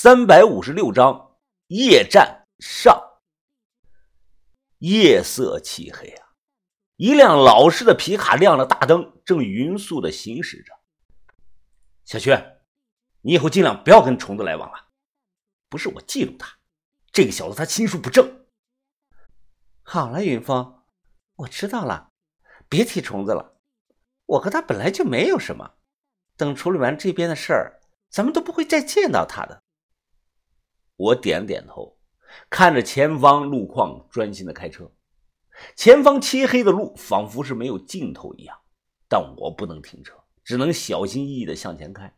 三百五十六章夜战上。夜色漆黑啊，一辆老式的皮卡亮了大灯，正匀速的行驶着。小薛，你以后尽量不要跟虫子来往了。不是我嫉妒他，这个小子他心术不正。好了，云峰，我知道了，别提虫子了。我和他本来就没有什么，等处理完这边的事儿，咱们都不会再见到他的。我点了点头，看着前方路况，专心的开车。前方漆黑的路仿佛是没有尽头一样，但我不能停车，只能小心翼翼的向前开。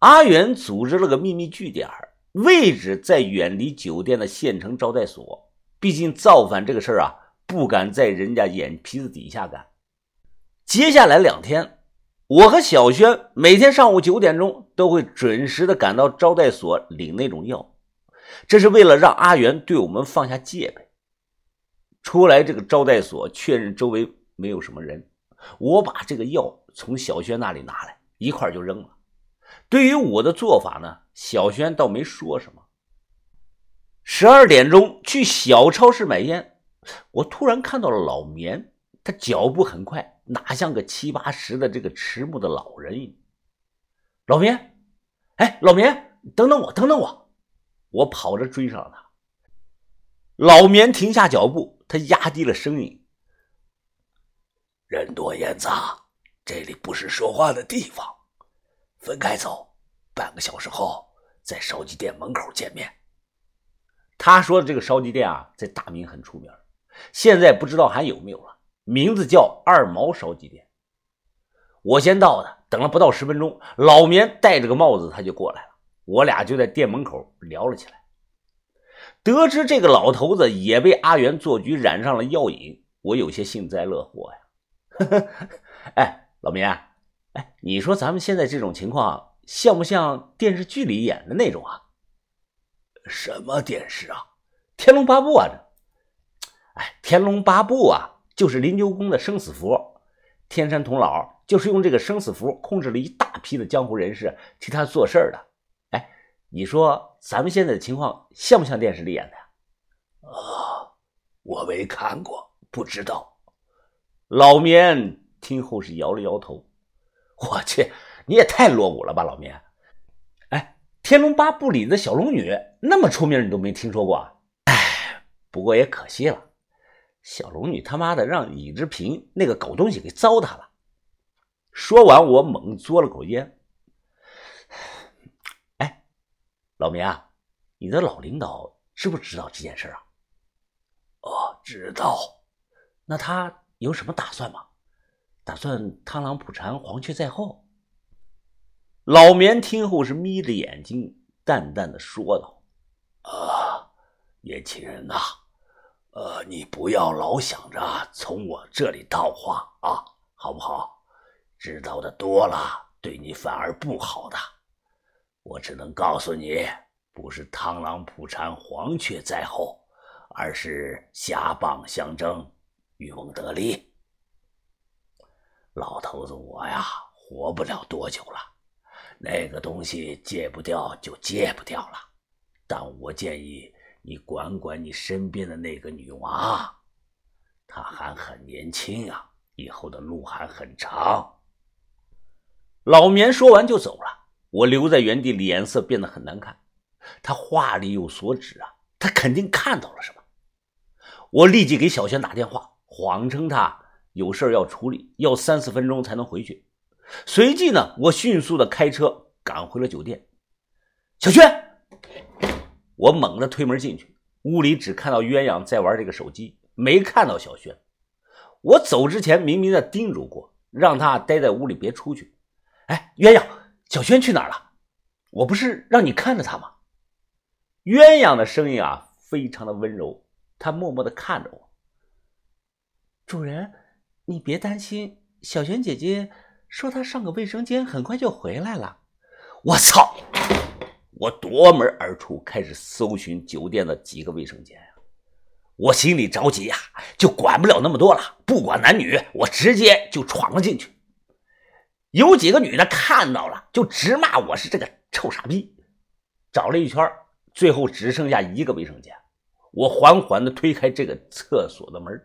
阿元组织了个秘密据点，位置在远离酒店的县城招待所。毕竟造反这个事儿啊，不敢在人家眼皮子底下干。接下来两天。我和小轩每天上午九点钟都会准时的赶到招待所领那种药，这是为了让阿元对我们放下戒备。出来这个招待所，确认周围没有什么人，我把这个药从小轩那里拿来，一块就扔了。对于我的做法呢，小轩倒没说什么。十二点钟去小超市买烟，我突然看到了老棉，他脚步很快。哪像个七八十的这个迟暮的老人？老棉，哎，老棉，等等我，等等我！我跑着追上他。老棉停下脚步，他压低了声音：“人多眼杂，这里不是说话的地方，分开走。半个小时后在烧鸡店门口见面。”他说的这个烧鸡店啊，在大明很出名，现在不知道还有没有了。名字叫二毛烧鸡店。我先到的，等了不到十分钟，老棉戴着个帽子，他就过来了。我俩就在店门口聊了起来。得知这个老头子也被阿元做局染上了药瘾，我有些幸灾乐祸呀。哎，老棉，哎，你说咱们现在这种情况，像不像电视剧里演的那种啊？什么电视啊？《天龙八部》啊？这，哎，《天龙八部》啊。就是灵鹫宫的生死符，天山童姥就是用这个生死符控制了一大批的江湖人士替他做事儿的。哎，你说咱们现在的情况像不像电视里演的呀？啊，我没看过，不知道。老棉听后是摇了摇头。我去，你也太落伍了吧，老棉。哎，《天龙八部》里的小龙女那么出名，你都没听说过？哎，不过也可惜了。小龙女他妈的让李志平那个狗东西给糟蹋了。说完，我猛嘬了口烟。哎，老明啊，你的老领导知不知道这件事啊？哦，知道。那他有什么打算吗？打算螳螂捕蝉，黄雀在后？老棉听后是眯着眼睛，淡淡的说道：“啊，年轻人呐。”呃，你不要老想着从我这里套话啊，好不好？知道的多了，对你反而不好的。我只能告诉你，不是螳螂捕蝉，黄雀在后，而是狭蚌相争，渔翁得利。老头子，我呀，活不了多久了，那个东西戒不掉就戒不掉了。但我建议。你管管你身边的那个女娃，她还很年轻啊，以后的路还很长。老棉说完就走了，我留在原地，脸色变得很难看。他话里有所指啊，他肯定看到了什么。我立即给小轩打电话，谎称他有事要处理，要三四分钟才能回去。随即呢，我迅速的开车赶回了酒店。小轩。我猛地推门进去，屋里只看到鸳鸯在玩这个手机，没看到小轩。我走之前明明的叮嘱过，让他待在屋里别出去。哎，鸳鸯，小轩去哪儿了？我不是让你看着他吗？鸳鸯的声音啊，非常的温柔，他默默的看着我。主人，你别担心，小轩姐姐说她上个卫生间，很快就回来了。我操！我夺门而出，开始搜寻酒店的几个卫生间呀！我心里着急呀，就管不了那么多了，不管男女，我直接就闯了进去。有几个女的看到了，就直骂我是这个臭傻逼。找了一圈，最后只剩下一个卫生间。我缓缓地推开这个厕所的门，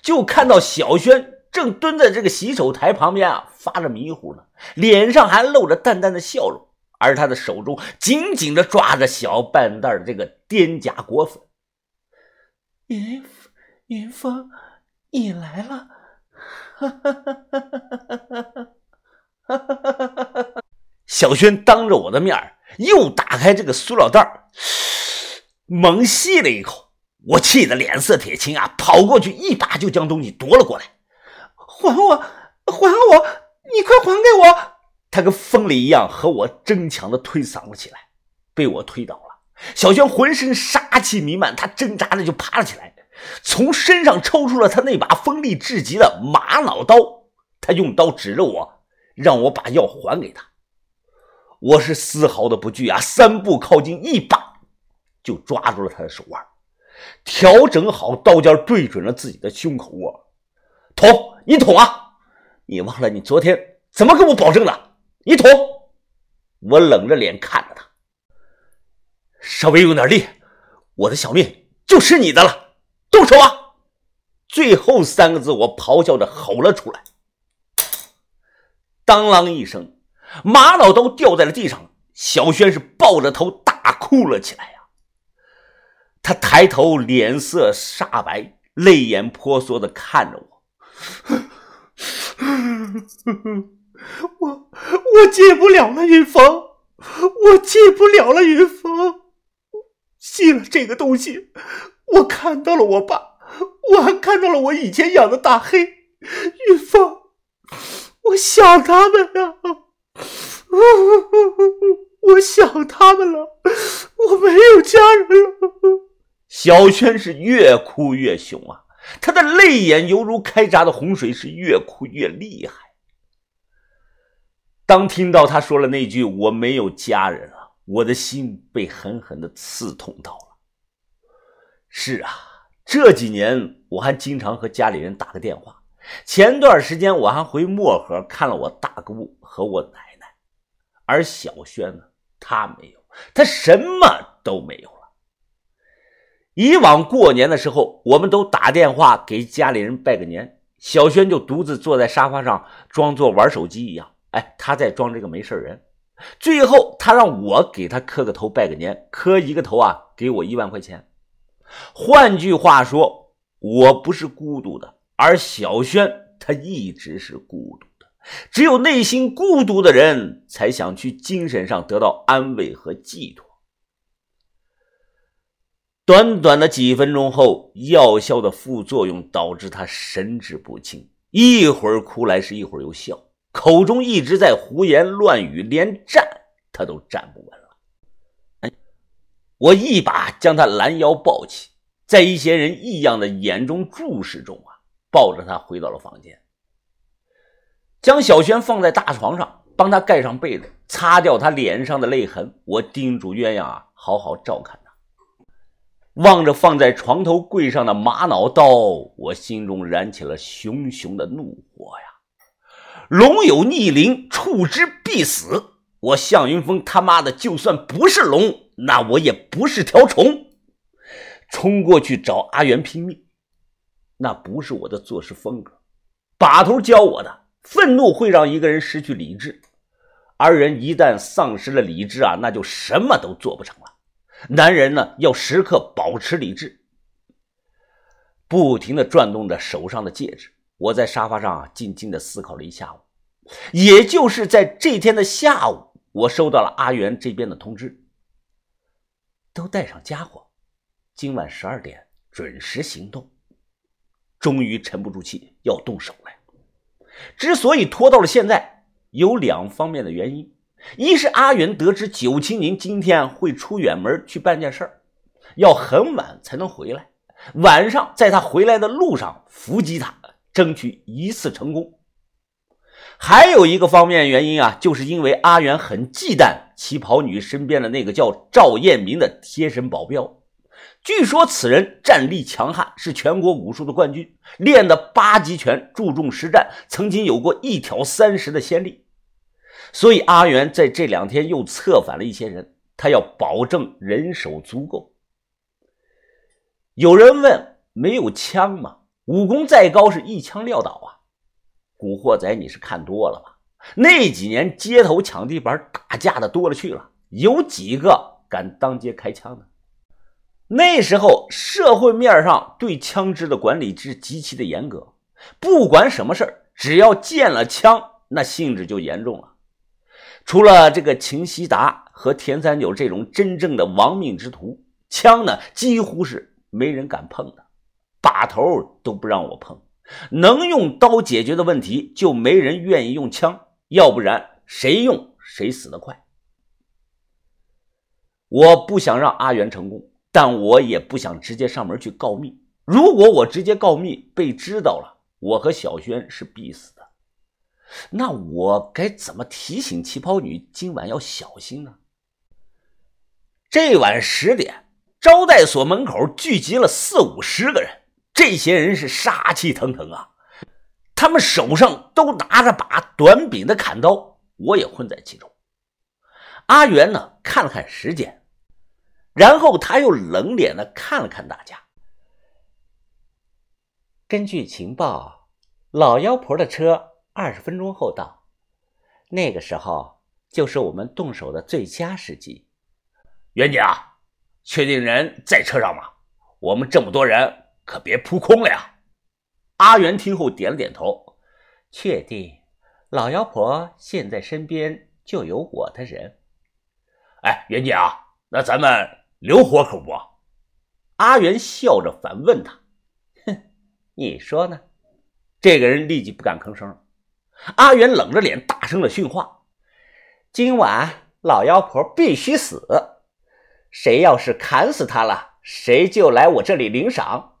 就看到小轩正蹲在这个洗手台旁边啊，发着迷糊呢，脸上还露着淡淡的笑容，而他的手中紧紧地抓着小半袋的这个滇甲果粉。云云峰，你来了！哈哈哈哈哈哈！小轩当着我的面又打开这个塑料袋猛吸了一口，我气得脸色铁青啊，跑过去一把就将东西夺了过来。还我，还我！你快还给我！他跟疯了一样和我争抢的推搡了起来，被我推倒了。小轩浑身杀气弥漫，他挣扎着就爬了起来，从身上抽出了他那把锋利至极的玛瑙刀，他用刀指着我，让我把药还给他。我是丝毫的不惧啊，三步靠近，一把就抓住了他的手腕，调整好刀尖，对准了自己的胸口窝。捅，你捅啊！你忘了你昨天怎么跟我保证的？你捅！我冷着脸看着他，稍微用点力，我的小命就是你的了。动手啊！最后三个字我咆哮着吼了出来。当啷一声，玛瑙刀掉在了地上，小轩是抱着头大哭了起来呀。他抬头，脸色煞白，泪眼婆娑的看着我。我我戒不了了，云峰，我戒不了了，云峰。吸了这个东西，我看到了我爸，我还看到了我以前养的大黑。云峰，我想他们了，我想他们了，我没有家人了。小轩是越哭越凶啊。他的泪眼犹如开闸的洪水，是越哭越厉害。当听到他说了那句“我没有家人了”，我的心被狠狠的刺痛到了。是啊，这几年我还经常和家里人打个电话。前段时间我还回漠河看了我大姑和我奶奶，而小轩呢，他没有，他什么都没有了。以往过年的时候，我们都打电话给家里人拜个年，小轩就独自坐在沙发上，装作玩手机一样。哎，他在装这个没事人。最后，他让我给他磕个头拜个年，磕一个头啊，给我一万块钱。换句话说，我不是孤独的，而小轩他一直是孤独的。只有内心孤独的人，才想去精神上得到安慰和寄托。短短的几分钟后，药效的副作用导致他神志不清，一会儿哭来，是一会儿又笑，口中一直在胡言乱语，连站他都站不稳了。哎，我一把将他拦腰抱起，在一些人异样的眼中注视中啊，抱着他回到了房间，将小轩放在大床上，帮他盖上被子，擦掉他脸上的泪痕。我叮嘱鸳鸯啊，好好照看他。望着放在床头柜上的玛瑙刀，我心中燃起了熊熊的怒火呀！龙有逆鳞，触之必死。我向云峰他妈的，就算不是龙，那我也不是条虫。冲过去找阿元拼命，那不是我的做事风格。把头教我的，愤怒会让一个人失去理智，而人一旦丧失了理智啊，那就什么都做不成了。男人呢，要时刻保持理智，不停的转动着手上的戒指。我在沙发上，静静的思考了一下午。也就是在这天的下午，我收到了阿元这边的通知，都带上家伙，今晚十二点准时行动。终于沉不住气，要动手了。之所以拖到了现在，有两方面的原因。一是阿元得知九清宁今天会出远门去办件事儿，要很晚才能回来。晚上在他回来的路上伏击他，争取一次成功。还有一个方面原因啊，就是因为阿元很忌惮旗袍女身边的那个叫赵彦明的贴身保镖。据说此人战力强悍，是全国武术的冠军，练的八极拳，注重实战，曾经有过一挑三十的先例。所以阿元在这两天又策反了一些人，他要保证人手足够。有人问：没有枪吗？武功再高，是一枪撂倒啊！古惑仔，你是看多了吧？那几年街头抢地盘打架的多了去了，有几个敢当街开枪的？那时候社会面上对枪支的管理是极其的严格，不管什么事，只要见了枪，那性质就严重了。除了这个秦希达和田三九这种真正的亡命之徒，枪呢几乎是没人敢碰的，把头都不让我碰。能用刀解决的问题，就没人愿意用枪，要不然谁用谁死得快。我不想让阿元成功，但我也不想直接上门去告密。如果我直接告密被知道了，我和小轩是必死的。那我该怎么提醒旗袍女今晚要小心呢？这晚十点，招待所门口聚集了四五十个人。这些人是杀气腾腾啊，他们手上都拿着把短柄的砍刀，我也混在其中。阿元呢，看了看时间，然后他又冷脸的看了看大家。根据情报，老妖婆的车二十分钟后到，那个时候就是我们动手的最佳时机。袁姐啊，确定人在车上吗？我们这么多人。可别扑空了呀！阿元听后点了点头，确定。老妖婆现在身边就有我的人。哎，元姐啊，那咱们留活口不？阿元笑着反问他：“哼，你说呢？”这个人立即不敢吭声。阿元冷着脸大声的训话：“今晚老妖婆必须死！谁要是砍死她了，谁就来我这里领赏。”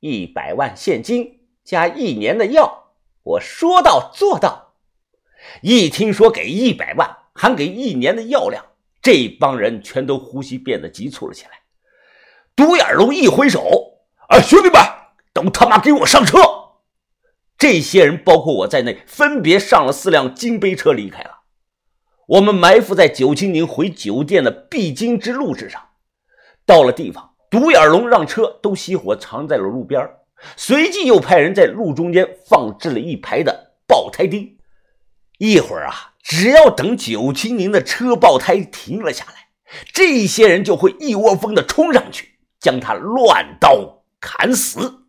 一百万现金加一年的药，我说到做到。一听说给一百万，还给一年的药量，这帮人全都呼吸变得急促了起来。独眼龙一挥手：“啊，兄弟们，都他妈给我上车！”这些人包括我在内，分别上了四辆金杯车离开了。我们埋伏在九清宁回酒店的必经之路之上，到了地方。独眼龙让车都熄火，藏在了路边随即又派人在路中间放置了一排的爆胎钉。一会儿啊，只要等九七零的车爆胎停了下来，这些人就会一窝蜂的冲上去，将他乱刀砍死。